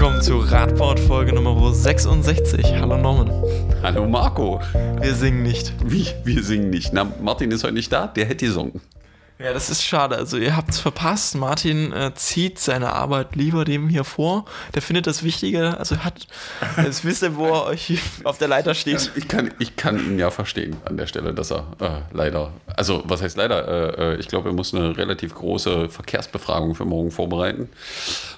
willkommen zu Radport Folge Nummer 66. Hallo Norman. Hallo Marco. Wir singen nicht. Wie? Wir singen nicht. Na, Martin ist heute nicht da, der hätte gesungen. Ja, das ist schade. Also ihr habt es verpasst. Martin äh, zieht seine Arbeit lieber dem hier vor. Der findet das wichtiger. Also hat, jetzt wisst ihr, wo er euch auf der Leiter steht. Ich kann, ich kann ihn ja verstehen an der Stelle, dass er äh, leider, also was heißt leider? Äh, äh ich glaube, er muss eine relativ große Verkehrsbefragung für morgen vorbereiten.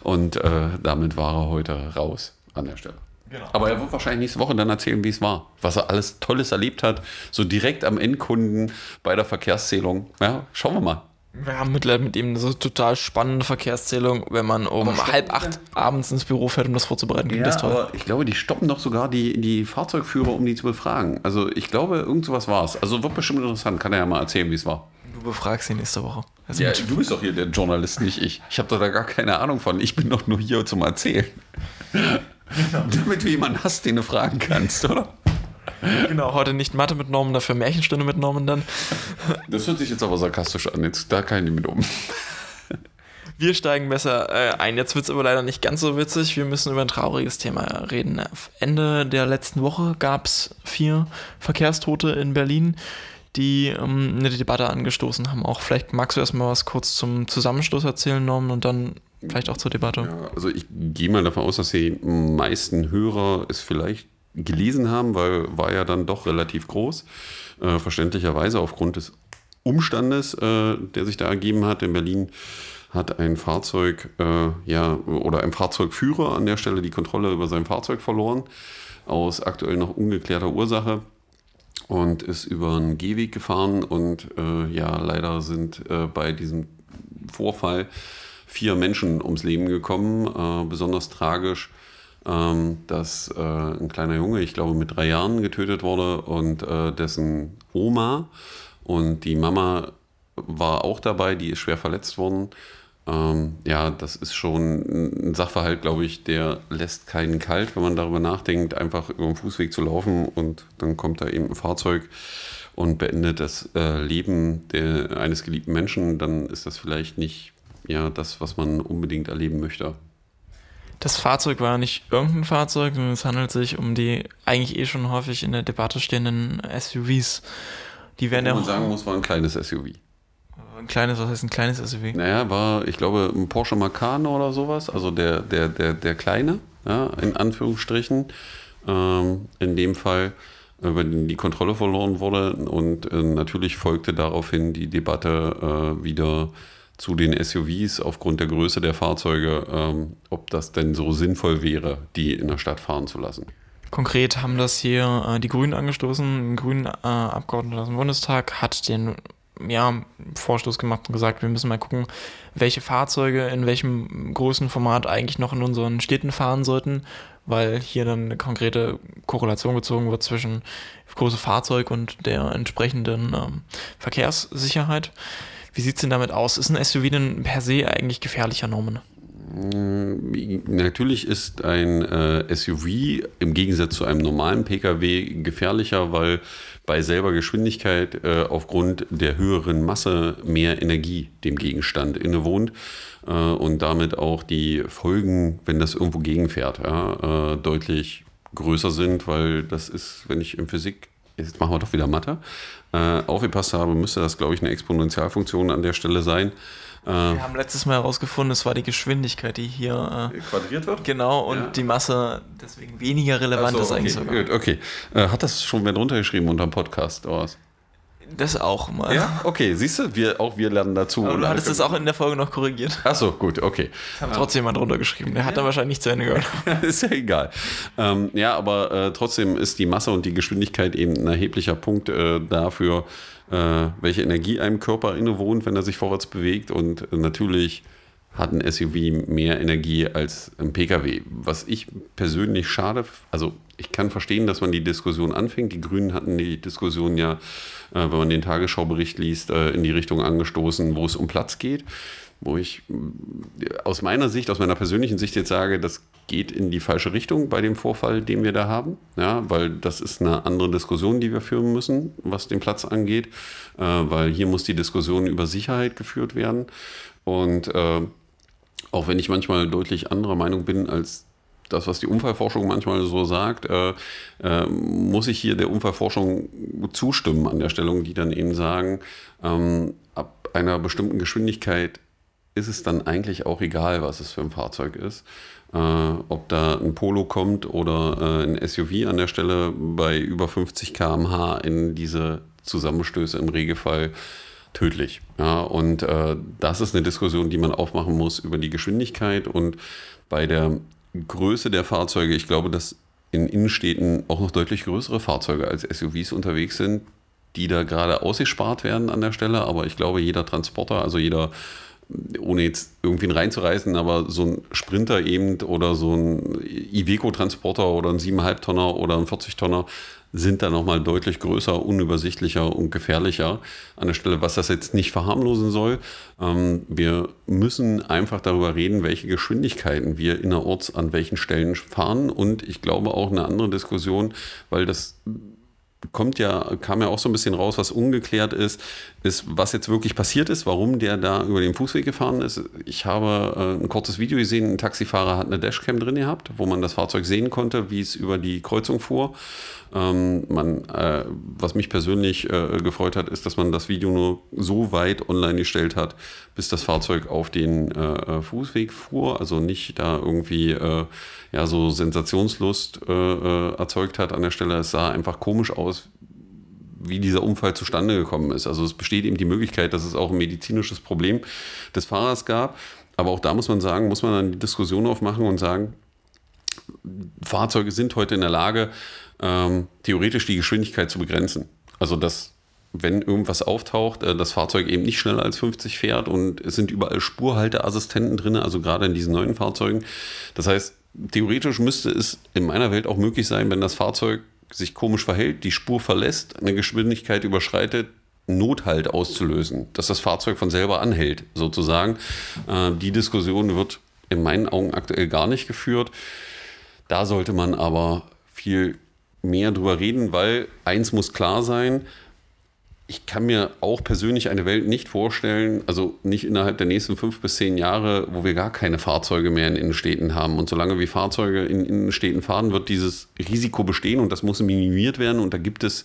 Und äh, damit war er heute raus an der Stelle. Genau. Aber er wird wahrscheinlich nächste Woche dann erzählen, wie es war, was er alles Tolles erlebt hat, so direkt am Endkunden bei der Verkehrszählung. Ja, schauen wir mal. Wir haben mittlerweile mit ihm eine so total spannende Verkehrszählung, wenn man um halb acht abends ins Büro fährt, um das vorzubereiten. Ja, das toll. aber ich glaube, die stoppen doch sogar die, die Fahrzeugführer, um die zu befragen. Also ich glaube, irgend sowas war es. Also wird bestimmt interessant. Kann er ja mal erzählen, wie es war. Du befragst ihn nächste Woche. Also ja, du bist doch hier der Journalist, nicht ich. Ich habe da gar keine Ahnung von. Ich bin doch nur hier zum Erzählen. Genau. Damit du jemanden hast, den du fragen kannst, oder? Genau, heute nicht Mathe mit Normen, dafür Märchenstunde mit Normen dann. Das hört sich jetzt aber sarkastisch an, jetzt da kann ich nicht mit um. Wir steigen besser äh, ein. Jetzt wird es aber leider nicht ganz so witzig. Wir müssen über ein trauriges Thema reden. Ende der letzten Woche gab es vier Verkehrstote in Berlin, die ähm, eine Debatte angestoßen haben. Auch vielleicht magst du erstmal was kurz zum Zusammenstoß erzählen, Norman, und dann vielleicht auch zur Debatte. Ja, also ich gehe mal davon aus, dass die meisten Hörer es vielleicht gelesen haben, weil war ja dann doch relativ groß. Äh, verständlicherweise aufgrund des Umstandes, äh, der sich da ergeben hat. In Berlin hat ein Fahrzeug, äh, ja, oder ein Fahrzeugführer an der Stelle die Kontrolle über sein Fahrzeug verloren, aus aktuell noch ungeklärter Ursache und ist über einen Gehweg gefahren und äh, ja, leider sind äh, bei diesem Vorfall vier Menschen ums Leben gekommen. Äh, besonders tragisch, ähm, dass äh, ein kleiner Junge, ich glaube mit drei Jahren, getötet wurde und äh, dessen Oma und die Mama war auch dabei, die ist schwer verletzt worden. Ähm, ja, das ist schon ein Sachverhalt, glaube ich, der lässt keinen kalt, wenn man darüber nachdenkt, einfach über den Fußweg zu laufen und dann kommt da eben ein Fahrzeug und beendet das äh, Leben der, eines geliebten Menschen, dann ist das vielleicht nicht ja das, was man unbedingt erleben möchte. Das Fahrzeug war nicht irgendein Fahrzeug, sondern es handelt sich um die eigentlich eh schon häufig in der Debatte stehenden SUVs. Die werden ja. man sagen muss, war ein kleines SUV. Ein kleines, was heißt ein kleines SUV? Naja, war, ich glaube, ein Porsche Macan oder sowas, also der, der, der, der kleine, ja, in Anführungsstrichen. Ähm, in dem Fall, über den die Kontrolle verloren wurde. Und äh, natürlich folgte daraufhin die Debatte äh, wieder zu den SUVs aufgrund der Größe der Fahrzeuge, ähm, ob das denn so sinnvoll wäre, die in der Stadt fahren zu lassen. Konkret haben das hier äh, die Grünen angestoßen. Ein grünen äh, Abgeordneter aus dem Bundestag hat den ja, Vorstoß gemacht und gesagt, wir müssen mal gucken, welche Fahrzeuge in welchem Größenformat eigentlich noch in unseren Städten fahren sollten, weil hier dann eine konkrete Korrelation gezogen wird zwischen große Fahrzeug und der entsprechenden ähm, Verkehrssicherheit. Wie sieht es denn damit aus? Ist ein SUV denn per se eigentlich gefährlicher, Norman? Mm, natürlich ist ein äh, SUV im Gegensatz zu einem normalen Pkw gefährlicher, weil bei selber Geschwindigkeit äh, aufgrund der höheren Masse mehr Energie dem Gegenstand innewohnt äh, und damit auch die Folgen, wenn das irgendwo gegenfährt, ja, äh, deutlich größer sind, weil das ist, wenn ich in Physik jetzt machen wir doch wieder Mathe, äh, aufgepasst habe, müsste das, glaube ich, eine Exponentialfunktion an der Stelle sein. Äh, wir haben letztes Mal herausgefunden, es war die Geschwindigkeit, die hier äh, quadriert wird. Genau, und ja. die Masse deswegen weniger relevant so, ist eigentlich okay, sogar. Gut, okay. Äh, hat das schon wer drunter geschrieben unter dem Podcast oder was? Das auch mal. Ja, okay, siehst du, wir, auch wir lernen dazu. Aber du hattest das auch in der Folge noch korrigiert. Achso, gut, okay. Das haben trotzdem jemand drunter geschrieben. Der hat dann wahrscheinlich nicht zu Ende gehört. ist ja egal. Ähm, ja, aber äh, trotzdem ist die Masse und die Geschwindigkeit eben ein erheblicher Punkt äh, dafür, äh, welche Energie einem Körper innewohnt, wenn er sich vorwärts bewegt. Und natürlich hat ein SUV mehr Energie als ein Pkw. Was ich persönlich schade, also ich kann verstehen, dass man die Diskussion anfängt. Die Grünen hatten die Diskussion ja, äh, wenn man den Tagesschaubericht liest, äh, in die Richtung angestoßen, wo es um Platz geht. Wo ich äh, aus meiner Sicht, aus meiner persönlichen Sicht jetzt sage, das geht in die falsche Richtung bei dem Vorfall, den wir da haben. Ja, weil das ist eine andere Diskussion, die wir führen müssen, was den Platz angeht. Äh, weil hier muss die Diskussion über Sicherheit geführt werden. Und äh, auch wenn ich manchmal deutlich anderer Meinung bin als das, was die Unfallforschung manchmal so sagt, äh, äh, muss ich hier der Unfallforschung zustimmen an der Stellung, die dann eben sagen, ähm, ab einer bestimmten Geschwindigkeit ist es dann eigentlich auch egal, was es für ein Fahrzeug ist. Äh, ob da ein Polo kommt oder äh, ein SUV an der Stelle bei über 50 km/h in diese Zusammenstöße im Regelfall tödlich. Ja, und äh, das ist eine Diskussion, die man aufmachen muss über die Geschwindigkeit und bei der Größe der Fahrzeuge. Ich glaube, dass in Innenstädten auch noch deutlich größere Fahrzeuge als SUVs unterwegs sind, die da gerade ausgespart werden an der Stelle. Aber ich glaube, jeder Transporter, also jeder ohne jetzt irgendwie reinzureißen, aber so ein Sprinter eben oder so ein Iveco-Transporter oder ein 7,5 Tonner oder ein 40 Tonner sind da nochmal deutlich größer, unübersichtlicher und gefährlicher an der Stelle, was das jetzt nicht verharmlosen soll. Ähm, wir müssen einfach darüber reden, welche Geschwindigkeiten wir innerorts an welchen Stellen fahren und ich glaube auch eine andere Diskussion, weil das kommt ja, kam ja auch so ein bisschen raus, was ungeklärt ist, ist, was jetzt wirklich passiert ist, warum der da über den Fußweg gefahren ist. Ich habe äh, ein kurzes Video gesehen, ein Taxifahrer hat eine Dashcam drin gehabt, wo man das Fahrzeug sehen konnte, wie es über die Kreuzung fuhr. Ähm, man, äh, was mich persönlich äh, gefreut hat, ist, dass man das Video nur so weit online gestellt hat, bis das Fahrzeug auf den äh, äh, Fußweg fuhr, also nicht da irgendwie ja, so Sensationslust erzeugt hat an der Stelle. Es sah einfach komisch aus, wie dieser Unfall zustande gekommen ist. Also es besteht eben die Möglichkeit, dass es auch ein medizinisches Problem des Fahrers gab. Aber auch da muss man sagen, muss man dann die Diskussion aufmachen und sagen, Fahrzeuge sind heute in der Lage, ähm, theoretisch die Geschwindigkeit zu begrenzen. Also dass wenn irgendwas auftaucht, äh, das Fahrzeug eben nicht schneller als 50 fährt und es sind überall Spurhalteassistenten drin, also gerade in diesen neuen Fahrzeugen. Das heißt, theoretisch müsste es in meiner Welt auch möglich sein, wenn das Fahrzeug sich komisch verhält, die Spur verlässt, eine Geschwindigkeit überschreitet, Nothalt auszulösen, dass das Fahrzeug von selber anhält, sozusagen. Äh, die Diskussion wird in meinen Augen aktuell gar nicht geführt. Da sollte man aber viel mehr drüber reden, weil eins muss klar sein, ich kann mir auch persönlich eine Welt nicht vorstellen, also nicht innerhalb der nächsten fünf bis zehn Jahre, wo wir gar keine Fahrzeuge mehr in Innenstädten haben. Und solange wir Fahrzeuge in Innenstädten fahren, wird dieses Risiko bestehen und das muss minimiert werden. Und da gibt es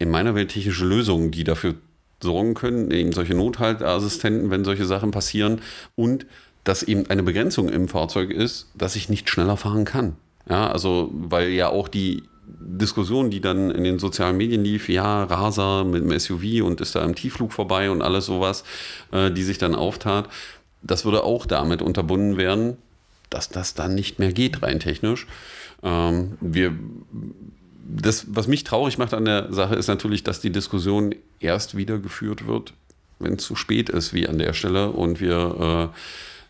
in meiner Welt technische Lösungen, die dafür sorgen können, eben solche Nothaltassistenten, wenn solche Sachen passieren und dass eben eine Begrenzung im Fahrzeug ist, dass ich nicht schneller fahren kann. Ja, also, weil ja auch die Diskussion, die dann in den sozialen Medien lief, ja, Raser mit dem SUV und ist da im Tiefflug vorbei und alles sowas, äh, die sich dann auftat, das würde auch damit unterbunden werden, dass das dann nicht mehr geht, rein technisch. Ähm, wir, das, was mich traurig macht an der Sache, ist natürlich, dass die Diskussion erst wieder geführt wird, wenn es zu spät ist, wie an der Stelle, und wir äh,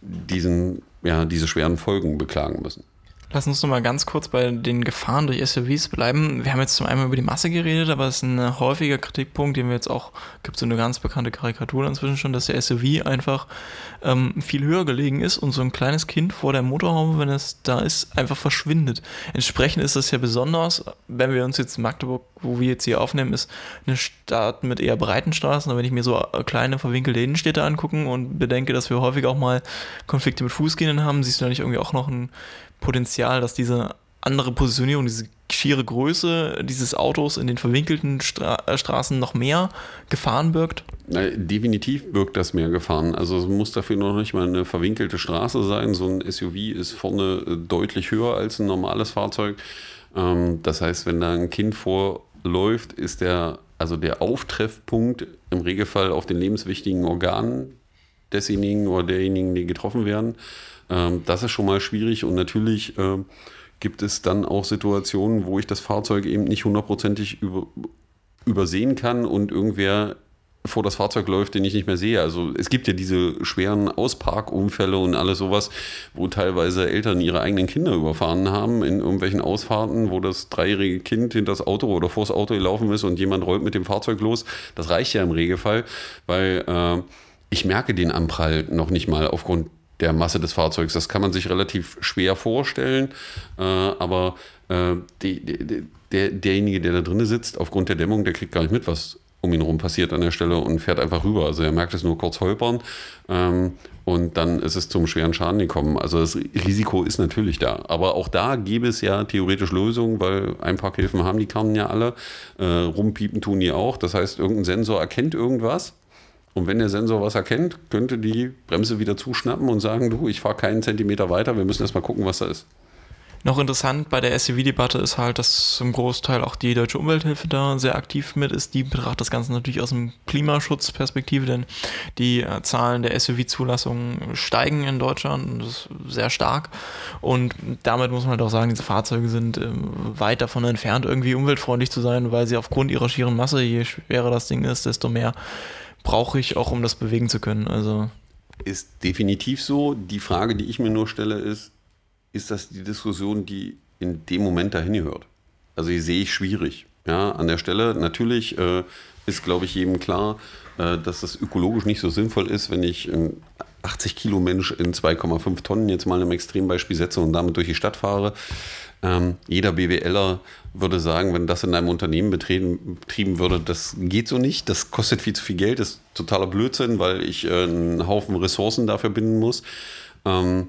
diesen, ja, diese schweren Folgen beklagen müssen. Lass uns noch mal ganz kurz bei den Gefahren durch SUVs bleiben. Wir haben jetzt zum einen über die Masse geredet, aber es ist ein häufiger Kritikpunkt, den wir jetzt auch, gibt so eine ganz bekannte Karikatur inzwischen schon, dass der SUV einfach ähm, viel höher gelegen ist und so ein kleines Kind vor der Motorhaube, wenn es da ist, einfach verschwindet. Entsprechend ist das ja besonders, wenn wir uns jetzt Magdeburg, wo wir jetzt hier aufnehmen, ist eine Stadt mit eher breiten Straßen, aber wenn ich mir so kleine verwinkelte Innenstädte angucke und bedenke, dass wir häufig auch mal Konflikte mit Fußgängern haben, siehst du da nicht irgendwie auch noch ein Potenzial, dass diese andere Positionierung, diese schiere Größe dieses Autos in den verwinkelten Stra äh, Straßen noch mehr Gefahren birgt? Na, definitiv birgt das mehr Gefahren. Also es muss dafür noch nicht mal eine verwinkelte Straße sein. So ein SUV ist vorne äh, deutlich höher als ein normales Fahrzeug. Ähm, das heißt, wenn da ein Kind vorläuft, ist der, also der Auftreffpunkt im Regelfall auf den lebenswichtigen Organen desjenigen oder derjenigen, die getroffen werden. Ähm, das ist schon mal schwierig und natürlich äh, gibt es dann auch Situationen, wo ich das Fahrzeug eben nicht hundertprozentig über, übersehen kann und irgendwer vor das Fahrzeug läuft, den ich nicht mehr sehe. Also es gibt ja diese schweren Ausparkunfälle und alles sowas, wo teilweise Eltern ihre eigenen Kinder überfahren haben in irgendwelchen Ausfahrten, wo das dreijährige Kind hinter das Auto oder vor das Auto gelaufen ist und jemand rollt mit dem Fahrzeug los. Das reicht ja im Regelfall, weil äh, ich merke den Anprall noch nicht mal aufgrund der Masse des Fahrzeugs. Das kann man sich relativ schwer vorstellen, äh, aber äh, die, die, der, derjenige, der da drin sitzt, aufgrund der Dämmung, der kriegt gar nicht mit, was um ihn herum passiert an der Stelle und fährt einfach rüber. Also er merkt es nur kurz holpern. Ähm, und dann ist es zum schweren Schaden gekommen. Also das Risiko ist natürlich da. Aber auch da gäbe es ja theoretisch Lösungen, weil ein paar Hilfen haben die Karten ja alle. Äh, rumpiepen tun die auch. Das heißt, irgendein Sensor erkennt irgendwas. Und wenn der Sensor was erkennt, könnte die Bremse wieder zuschnappen und sagen, du, ich fahre keinen Zentimeter weiter, wir müssen erst mal gucken, was da ist. Noch interessant bei der SUV-Debatte ist halt, dass zum Großteil auch die Deutsche Umwelthilfe da sehr aktiv mit ist. Die betrachtet das Ganze natürlich aus dem Klimaschutzperspektive, denn die äh, Zahlen der SUV-Zulassungen steigen in Deutschland und das ist sehr stark. Und damit muss man halt auch sagen, diese Fahrzeuge sind äh, weit davon entfernt, irgendwie umweltfreundlich zu sein, weil sie aufgrund ihrer schieren Masse, je schwerer das Ding ist, desto mehr brauche ich auch, um das bewegen zu können. Also ist definitiv so. Die Frage, die ich mir nur stelle, ist, ist das die Diskussion, die in dem Moment dahin gehört. Also die sehe ich schwierig. Ja, an der Stelle natürlich äh, ist, glaube ich, jedem klar, äh, dass das ökologisch nicht so sinnvoll ist, wenn ich ein 80 Kilo Mensch in 2,5 Tonnen jetzt mal im Extrembeispiel setze und damit durch die Stadt fahre. Ähm, jeder BWLer würde sagen, wenn das in einem Unternehmen betrieben, betrieben würde, das geht so nicht, das kostet viel zu viel Geld, das ist totaler Blödsinn, weil ich äh, einen Haufen Ressourcen dafür binden muss. Ähm,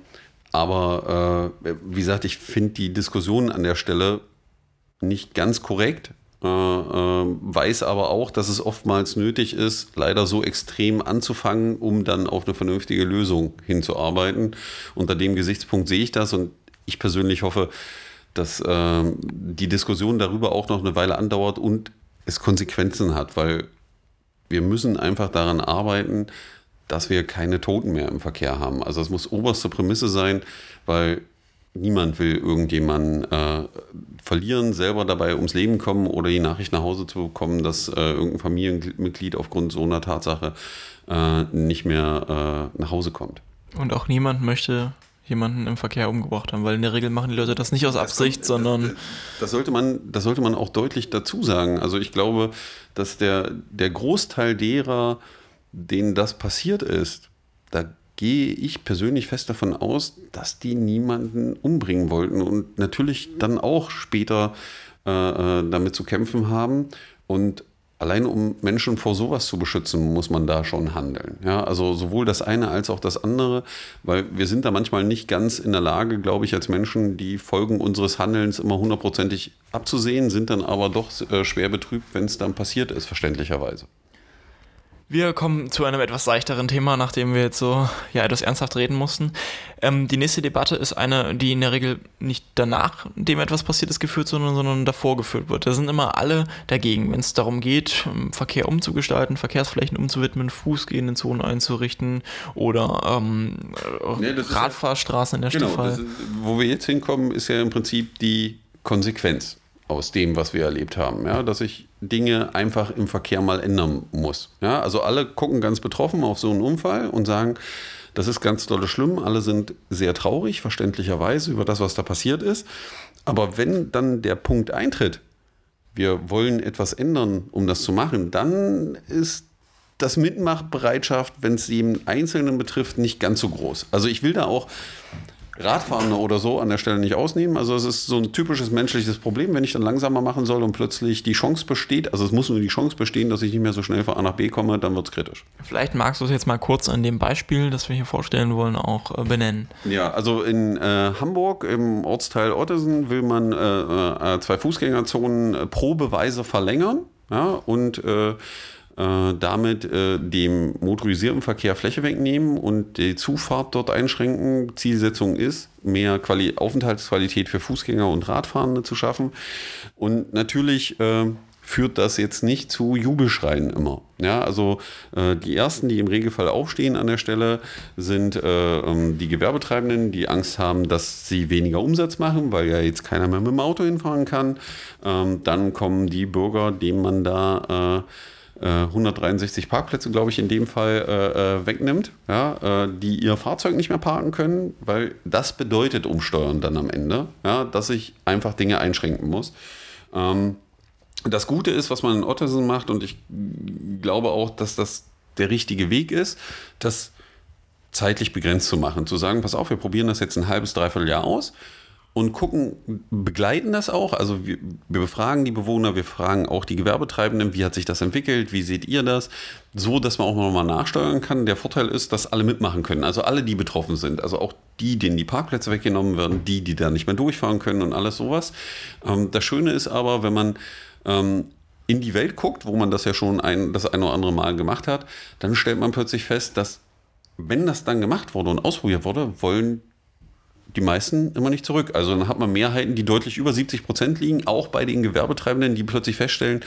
aber äh, wie gesagt, ich finde die Diskussion an der Stelle nicht ganz korrekt. Äh, äh, weiß aber auch, dass es oftmals nötig ist, leider so extrem anzufangen, um dann auf eine vernünftige Lösung hinzuarbeiten. Unter dem Gesichtspunkt sehe ich das und ich persönlich hoffe, dass äh, die Diskussion darüber auch noch eine Weile andauert und es Konsequenzen hat, weil wir müssen einfach daran arbeiten, dass wir keine Toten mehr im Verkehr haben. Also es muss oberste Prämisse sein, weil niemand will irgendjemanden äh, verlieren, selber dabei ums Leben kommen oder die Nachricht nach Hause zu bekommen, dass äh, irgendein Familienmitglied aufgrund so einer Tatsache äh, nicht mehr äh, nach Hause kommt. Und auch niemand möchte jemanden im Verkehr umgebracht haben, weil in der Regel machen die Leute das nicht aus Absicht, das, sondern. Das, das, sollte man, das sollte man auch deutlich dazu sagen. Also ich glaube, dass der, der Großteil derer, denen das passiert ist, da gehe ich persönlich fest davon aus, dass die niemanden umbringen wollten und natürlich dann auch später äh, äh, damit zu kämpfen haben. Und allein um Menschen vor sowas zu beschützen, muss man da schon handeln. Ja, also sowohl das eine als auch das andere, weil wir sind da manchmal nicht ganz in der Lage, glaube ich, als Menschen die Folgen unseres Handelns immer hundertprozentig abzusehen, sind dann aber doch äh, schwer betrübt, wenn es dann passiert ist, verständlicherweise. Wir kommen zu einem etwas seichteren Thema, nachdem wir jetzt so ja etwas ernsthaft reden mussten. Ähm, die nächste Debatte ist eine, die in der Regel nicht danach, dem etwas passiert ist, geführt, sondern, sondern davor geführt wird. Da sind immer alle dagegen, wenn es darum geht, ähm, Verkehr umzugestalten, Verkehrsflächen umzuwidmen, fußgehenden Zonen einzurichten oder ähm, nee, Radfahrstraßen in der genau, Stadt. Wo wir jetzt hinkommen, ist ja im Prinzip die Konsequenz aus dem, was wir erlebt haben. Ja, dass ich Dinge einfach im Verkehr mal ändern muss. Ja, also alle gucken ganz betroffen auf so einen Unfall und sagen, das ist ganz dolle schlimm. Alle sind sehr traurig, verständlicherweise, über das, was da passiert ist. Aber wenn dann der Punkt eintritt, wir wollen etwas ändern, um das zu machen, dann ist das Mitmachbereitschaft, wenn es jeden Einzelnen betrifft, nicht ganz so groß. Also ich will da auch Radfahrende oder so an der Stelle nicht ausnehmen. Also es ist so ein typisches menschliches Problem, wenn ich dann langsamer machen soll und plötzlich die Chance besteht, also es muss nur die Chance bestehen, dass ich nicht mehr so schnell von A nach B komme, dann wird es kritisch. Vielleicht magst du es jetzt mal kurz an dem Beispiel, das wir hier vorstellen wollen, auch äh, benennen. Ja, also in äh, Hamburg im Ortsteil Ottesen will man äh, äh zwei Fußgängerzonen äh, probeweise verlängern. Ja, und äh, damit äh, dem motorisierten Verkehr Fläche wegnehmen und die Zufahrt dort einschränken. Zielsetzung ist, mehr Quali Aufenthaltsqualität für Fußgänger und Radfahrende zu schaffen. Und natürlich äh, führt das jetzt nicht zu Jubelschreien immer. Ja, also äh, die ersten, die im Regelfall aufstehen an der Stelle, sind äh, ähm, die Gewerbetreibenden, die Angst haben, dass sie weniger Umsatz machen, weil ja jetzt keiner mehr mit dem Auto hinfahren kann. Ähm, dann kommen die Bürger, denen man da äh, 163 äh, Parkplätze, glaube ich, in dem Fall äh, äh, wegnimmt, ja, äh, die ihr Fahrzeug nicht mehr parken können, weil das bedeutet Umsteuern dann am Ende, ja, dass ich einfach Dinge einschränken muss. Ähm, das Gute ist, was man in Ottersen macht, und ich glaube auch, dass das der richtige Weg ist, das zeitlich begrenzt zu machen, zu sagen, pass auf, wir probieren das jetzt ein halbes, dreiviertel Jahr aus und gucken, begleiten das auch. Also wir, wir, befragen die Bewohner, wir fragen auch die Gewerbetreibenden, wie hat sich das entwickelt, wie seht ihr das, so dass man auch nochmal nachsteuern kann. Der Vorteil ist, dass alle mitmachen können, also alle, die betroffen sind, also auch die, denen die Parkplätze weggenommen werden, die, die da nicht mehr durchfahren können und alles sowas. Ähm, das Schöne ist aber, wenn man ähm, in die Welt guckt, wo man das ja schon ein, das ein oder andere Mal gemacht hat, dann stellt man plötzlich fest, dass wenn das dann gemacht wurde und ausprobiert wurde, wollen die meisten immer nicht zurück. Also dann hat man Mehrheiten, die deutlich über 70 Prozent liegen, auch bei den Gewerbetreibenden, die plötzlich feststellen,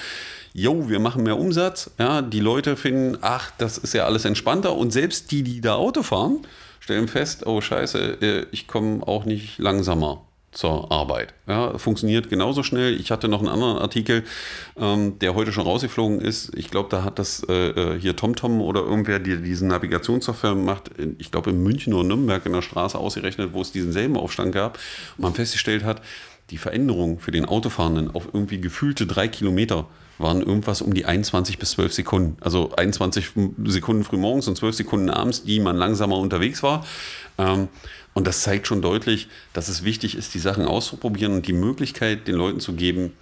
jo, wir machen mehr Umsatz. Ja, die Leute finden, ach, das ist ja alles entspannter. Und selbst die, die da Auto fahren, stellen fest, oh scheiße, äh, ich komme auch nicht langsamer zur Arbeit. Ja, funktioniert genauso schnell. Ich hatte noch einen anderen Artikel, ähm, der heute schon rausgeflogen ist. Ich glaube, da hat das äh, äh hier TomTom oder irgendwer, der diesen Navigationssoftware macht, ich glaube in München oder Nürnberg in der Straße ausgerechnet, wo es diesen selben Aufstand gab und man festgestellt hat, die Veränderung für den Autofahrenden auf irgendwie gefühlte drei Kilometer waren irgendwas um die 21 bis 12 Sekunden. Also 21 Sekunden frühmorgens und 12 Sekunden abends, die man langsamer unterwegs war. Ähm, und das zeigt schon deutlich, dass es wichtig ist, die Sachen auszuprobieren und die Möglichkeit den Leuten zu geben,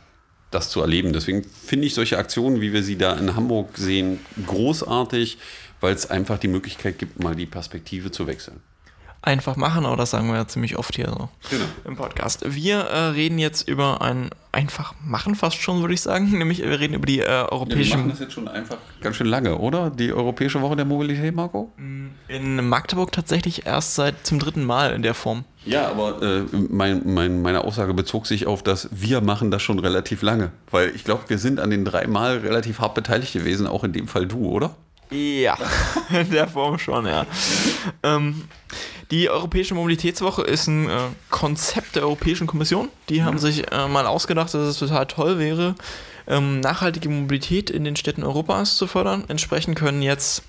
das zu erleben. Deswegen finde ich solche Aktionen, wie wir sie da in Hamburg sehen, großartig, weil es einfach die Möglichkeit gibt, mal die Perspektive zu wechseln einfach machen, aber das sagen wir ja ziemlich oft hier so genau. im Podcast. Wir äh, reden jetzt über ein einfach machen fast schon, würde ich sagen. Nämlich wir reden über die äh, europäische. Ja, wir machen das jetzt schon einfach ganz schön lange, oder? Die Europäische Woche der Mobilität, Marco? In Magdeburg tatsächlich erst seit zum dritten Mal in der Form. Ja, aber äh, mein, mein, meine Aussage bezog sich auf das, wir machen das schon relativ lange. Weil ich glaube, wir sind an den drei Mal relativ hart beteiligt gewesen, auch in dem Fall du, oder? Ja, in der Form schon, ja. ähm, die Europäische Mobilitätswoche ist ein äh, Konzept der Europäischen Kommission. Die haben sich äh, mal ausgedacht, dass es total toll wäre, ähm, nachhaltige Mobilität in den Städten Europas zu fördern. Entsprechend können jetzt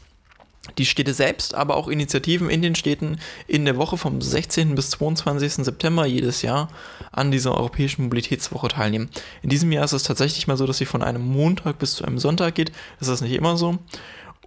die Städte selbst, aber auch Initiativen in den Städten in der Woche vom 16. bis 22. September jedes Jahr an dieser Europäischen Mobilitätswoche teilnehmen. In diesem Jahr ist es tatsächlich mal so, dass sie von einem Montag bis zu einem Sonntag geht. Das ist nicht immer so.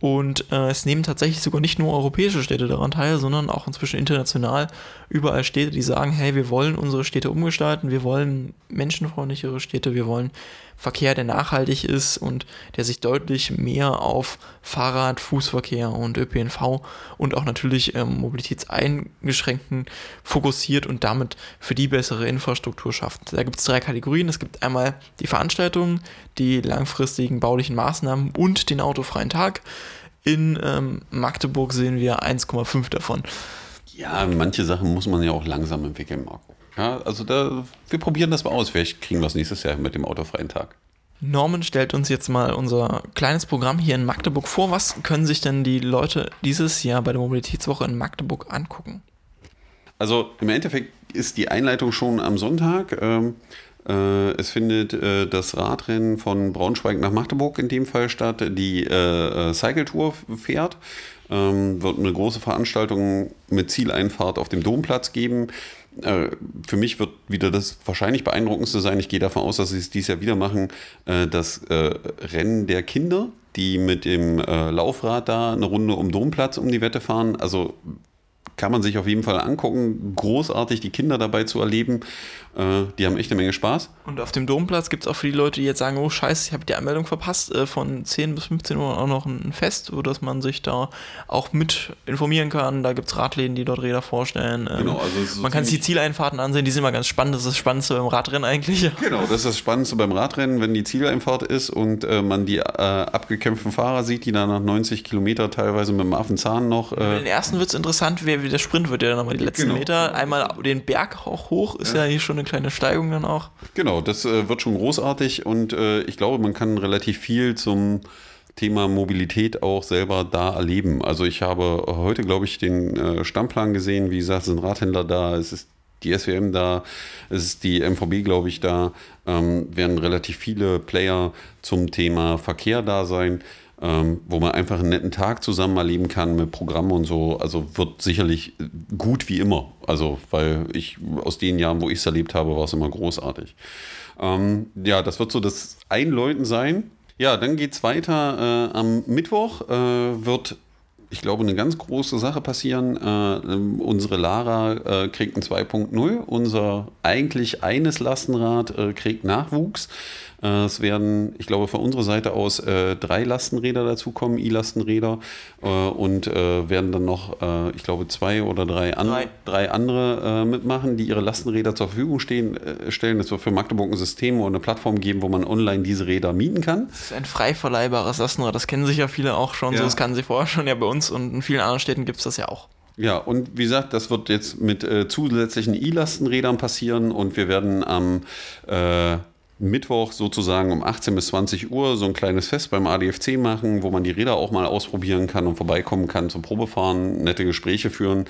Und äh, es nehmen tatsächlich sogar nicht nur europäische Städte daran teil, sondern auch inzwischen international überall Städte, die sagen, hey, wir wollen unsere Städte umgestalten, wir wollen menschenfreundlichere Städte, wir wollen Verkehr, der nachhaltig ist und der sich deutlich mehr auf Fahrrad, Fußverkehr und ÖPNV und auch natürlich ähm, mobilitätseingeschränkten fokussiert und damit für die bessere Infrastruktur schafft. Da gibt es drei Kategorien. Es gibt einmal die Veranstaltungen, die langfristigen baulichen Maßnahmen und den autofreien Tag. In ähm, Magdeburg sehen wir 1,5 davon. Ja, manche Sachen muss man ja auch langsam entwickeln, Marco. Ja, also da, wir probieren das mal aus. Vielleicht kriegen wir es nächstes Jahr mit dem autofreien Tag. Norman stellt uns jetzt mal unser kleines Programm hier in Magdeburg vor. Was können sich denn die Leute dieses Jahr bei der Mobilitätswoche in Magdeburg angucken? Also im Endeffekt ist die Einleitung schon am Sonntag. Ähm, äh, es findet äh, das Radrennen von Braunschweig nach Magdeburg in dem Fall statt. Die äh, äh Cycle Tour fährt. Ähm, wird eine große Veranstaltung mit Zieleinfahrt auf dem Domplatz geben. Äh, für mich wird wieder das wahrscheinlich beeindruckendste sein. Ich gehe davon aus, dass sie es dieses Jahr wieder machen. Äh, das äh, Rennen der Kinder, die mit dem Laufrad da eine Runde um Domplatz um die Wette fahren. Also kann man sich auf jeden Fall angucken. Großartig, die Kinder dabei zu erleben. Äh, die haben echt eine Menge Spaß. Und auf dem Domplatz gibt es auch für die Leute, die jetzt sagen, oh scheiße, ich habe die Anmeldung verpasst, äh, von 10 bis 15 Uhr auch noch ein Fest, sodass man sich da auch mit informieren kann. Da gibt es Radläden, die dort Räder vorstellen. Ähm, genau, also man kann sich die Zieleinfahrten ansehen, die sind immer ganz spannend. Das ist das Spannendste beim Radrennen eigentlich. Genau, das ist das Spannendste beim Radrennen, wenn die Zieleinfahrt ist und äh, man die äh, abgekämpften Fahrer sieht, die da nach 90 Kilometer teilweise mit dem Affenzahn noch. Äh, den ersten wird es interessant, wer, der Sprint wird ja dann nochmal die letzten genau. Meter. Einmal den Berg auch hoch, ist ja, ja hier schon eine kleine Steigung dann auch. Genau, das äh, wird schon großartig und äh, ich glaube, man kann relativ viel zum Thema Mobilität auch selber da erleben. Also ich habe heute, glaube ich, den äh, Stammplan gesehen. Wie gesagt, es sind Radhändler da, es ist die SWM da, es ist die MVB, glaube ich, da, ähm, werden relativ viele Player zum Thema Verkehr da sein ähm, wo man einfach einen netten Tag zusammen erleben kann mit Programmen und so. Also wird sicherlich gut wie immer. Also, weil ich aus den Jahren, wo ich es erlebt habe, war es immer großartig. Ähm, ja, das wird so das Einläuten sein. Ja, dann geht es weiter. Äh, am Mittwoch äh, wird ich glaube, eine ganz große Sache passieren. Äh, unsere Lara äh, kriegt ein 2.0. Unser eigentlich eines Lastenrad äh, kriegt Nachwuchs. Äh, es werden, ich glaube, von unserer Seite aus äh, drei Lastenräder dazukommen, E-Lastenräder, äh, und werden dann noch, ich glaube, zwei oder drei, an, drei. drei andere mitmachen, die ihre Lastenräder zur Verfügung stehen, stellen. Es wird für Magdeburg ein System oder eine Plattform geben, wo man online diese Räder mieten kann. Das ist ein frei verleihbares Lastenrad, das kennen sich ja viele auch schon, ja. so das kann sie vorher schon ja bei uns und in vielen anderen Städten gibt es das ja auch. Ja, und wie gesagt, das wird jetzt mit äh, zusätzlichen E-Lastenrädern passieren und wir werden am äh, Mittwoch sozusagen um 18 bis 20 Uhr so ein kleines Fest beim ADFC machen, wo man die Räder auch mal ausprobieren kann und vorbeikommen kann zum Probefahren, nette Gespräche führen.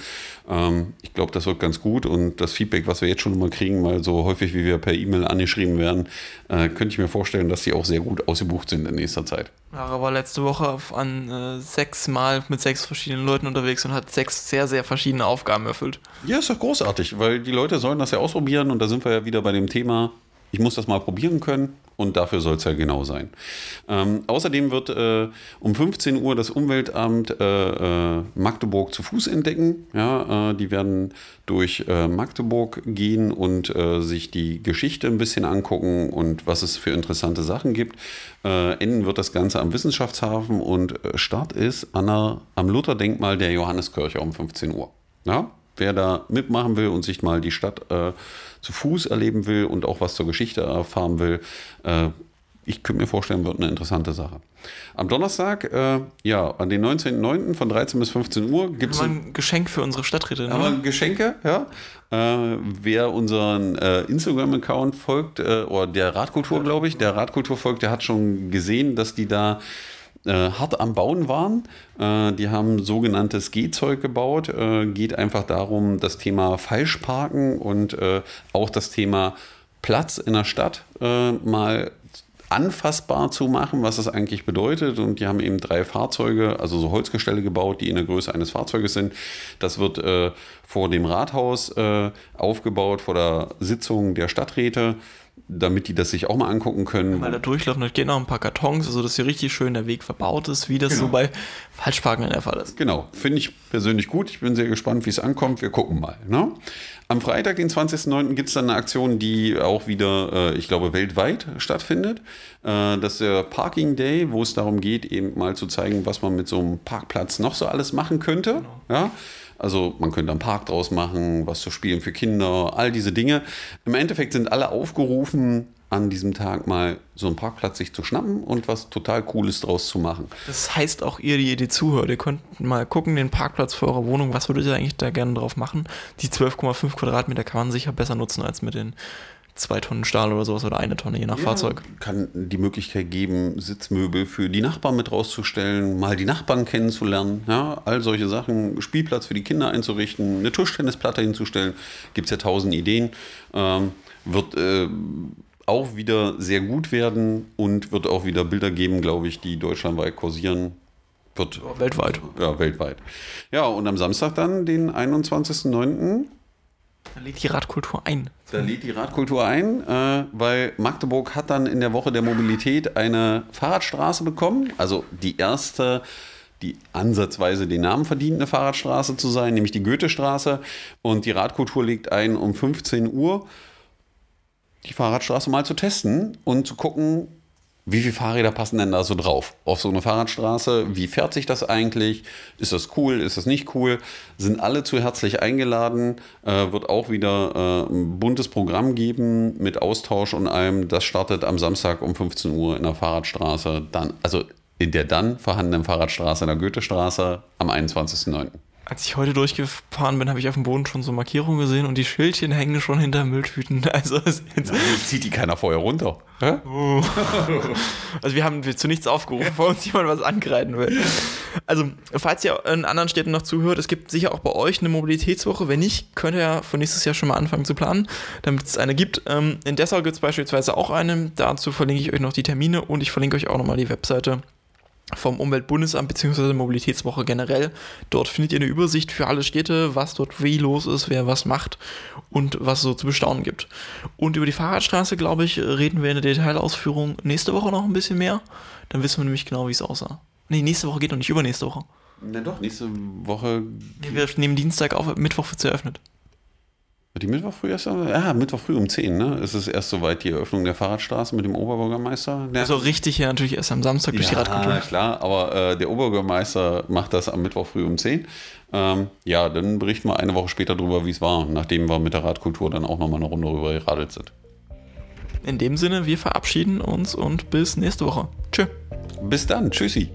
Ähm, ich glaube, das wird ganz gut und das Feedback, was wir jetzt schon immer kriegen, weil so häufig wie wir per E-Mail angeschrieben werden, äh, könnte ich mir vorstellen, dass die auch sehr gut ausgebucht sind in nächster Zeit. Lara war letzte Woche an äh, sechs Mal mit sechs verschiedenen Leuten unterwegs und hat sechs sehr, sehr verschiedene Aufgaben erfüllt. Ja, ist doch großartig, weil die Leute sollen das ja ausprobieren und da sind wir ja wieder bei dem Thema ich muss das mal probieren können und dafür soll es ja genau sein. Ähm, außerdem wird äh, um 15 Uhr das Umweltamt äh, äh, Magdeburg zu Fuß entdecken. Ja, äh, die werden durch äh, Magdeburg gehen und äh, sich die Geschichte ein bisschen angucken und was es für interessante Sachen gibt. enden wird das Ganze am Wissenschaftshafen und Start ist Anna, am Lutherdenkmal der Johanneskirche um 15 Uhr. Ja? Wer da mitmachen will und sich mal die Stadt zu Fuß erleben will und auch was zur Geschichte erfahren will, äh, ich könnte mir vorstellen, wird eine interessante Sache. Am Donnerstag, äh, ja, an den 19.09. von 13 bis 15 Uhr gibt es. ein Geschenk für unsere Stadträte. Ne? Aber Geschenke, ja. Äh, wer unseren äh, Instagram-Account folgt, äh, oder der Radkultur, glaube ich, der Radkultur folgt, der hat schon gesehen, dass die da äh, hart am Bauen waren. Äh, die haben sogenanntes Gehzeug gebaut. Äh, geht einfach darum, das Thema Falschparken und äh, auch das Thema Platz in der Stadt äh, mal anfassbar zu machen, was das eigentlich bedeutet. Und die haben eben drei Fahrzeuge, also so Holzgestelle gebaut, die in der Größe eines Fahrzeuges sind. Das wird äh, vor dem Rathaus äh, aufgebaut, vor der Sitzung der Stadträte damit die das sich auch mal angucken können. Mal da durchlaufen, da gehen noch ein paar Kartons, also dass hier richtig schön der Weg verbaut ist, wie das genau. so bei Falschparken in der Fall ist. Genau, finde ich persönlich gut. Ich bin sehr gespannt, wie es ankommt. Wir gucken mal. Ne? Am Freitag, den 20.09., gibt es dann eine Aktion, die auch wieder, äh, ich glaube, weltweit stattfindet. Äh, das ist der Parking Day, wo es darum geht, eben mal zu zeigen, was man mit so einem Parkplatz noch so alles machen könnte. Genau. Ja? Also man könnte einen Park draus machen, was zu spielen für Kinder, all diese Dinge. Im Endeffekt sind alle aufgerufen, an diesem Tag mal so einen Parkplatz sich zu schnappen und was total Cooles draus zu machen. Das heißt auch ihr, die ihr zuhört, ihr könnt mal gucken, den Parkplatz für eure Wohnung, was würdet ihr eigentlich da gerne drauf machen? Die 12,5 Quadratmeter kann man sicher besser nutzen als mit den zwei Tonnen Stahl oder sowas oder eine Tonne, je nach ja, Fahrzeug. Kann die Möglichkeit geben, Sitzmöbel für die Nachbarn mit rauszustellen, mal die Nachbarn kennenzulernen, ja, all solche Sachen, Spielplatz für die Kinder einzurichten, eine Tischtennisplatte hinzustellen, gibt es ja tausend Ideen. Ähm, wird äh, auch wieder sehr gut werden und wird auch wieder Bilder geben, glaube ich, die deutschlandweit kursieren. Wird, weltweit. Ja, weltweit. Ja, und am Samstag dann, den 21.09., da lädt die Radkultur ein. Da lädt die Radkultur ein, äh, weil Magdeburg hat dann in der Woche der Mobilität eine Fahrradstraße bekommen. Also die erste, die ansatzweise den Namen verdient, eine Fahrradstraße zu sein, nämlich die Goethestraße. Und die Radkultur legt ein um 15 Uhr die Fahrradstraße mal zu testen und zu gucken, wie viele Fahrräder passen denn da so drauf? Auf so eine Fahrradstraße, wie fährt sich das eigentlich? Ist das cool? Ist das nicht cool? Sind alle zu herzlich eingeladen? Äh, wird auch wieder äh, ein buntes Programm geben mit Austausch und allem. Das startet am Samstag um 15 Uhr in der Fahrradstraße. Dann, also in der dann vorhandenen Fahrradstraße in der Goethestraße am 21.09 als ich heute durchgefahren bin, habe ich auf dem Boden schon so Markierungen gesehen und die Schildchen hängen schon hinter Mülltüten. Also jetzt zieht die keiner vorher runter. Oh. Also wir haben zu nichts aufgerufen, vor uns jemand was angreifen will. Also falls ihr in anderen Städten noch zuhört, es gibt sicher auch bei euch eine Mobilitätswoche. Wenn nicht, könnt ihr ja für nächstes Jahr schon mal anfangen zu planen, damit es eine gibt. Ähm, in Dessau gibt es beispielsweise auch eine. Dazu verlinke ich euch noch die Termine und ich verlinke euch auch nochmal die Webseite vom Umweltbundesamt bzw. Mobilitätswoche generell. Dort findet ihr eine Übersicht für alle Städte, was dort wie los ist, wer was macht und was es so zu bestaunen gibt. Und über die Fahrradstraße, glaube ich, reden wir in der Detailausführung nächste Woche noch ein bisschen mehr. Dann wissen wir nämlich genau, wie es aussah. Nee, nächste Woche geht noch nicht, übernächste Woche. Na doch, nächste Woche. Nee, wir nehmen Dienstag auf, Mittwoch wird es eröffnet. Die Mittwoch früh erst? Ja, Mittwoch früh um 10, ne? Es ist erst soweit die Eröffnung der Fahrradstraße mit dem Oberbürgermeister. Der Also richtig ja natürlich erst am Samstag durch die Radkultur. Ja, klar, aber äh, der Oberbürgermeister macht das am Mittwoch früh um 10. Ähm, ja, dann berichten wir eine Woche später drüber, wie es war, nachdem wir mit der Radkultur dann auch nochmal eine Runde rüber geradelt sind. In dem Sinne, wir verabschieden uns und bis nächste Woche. Tschö. Bis dann, tschüssi.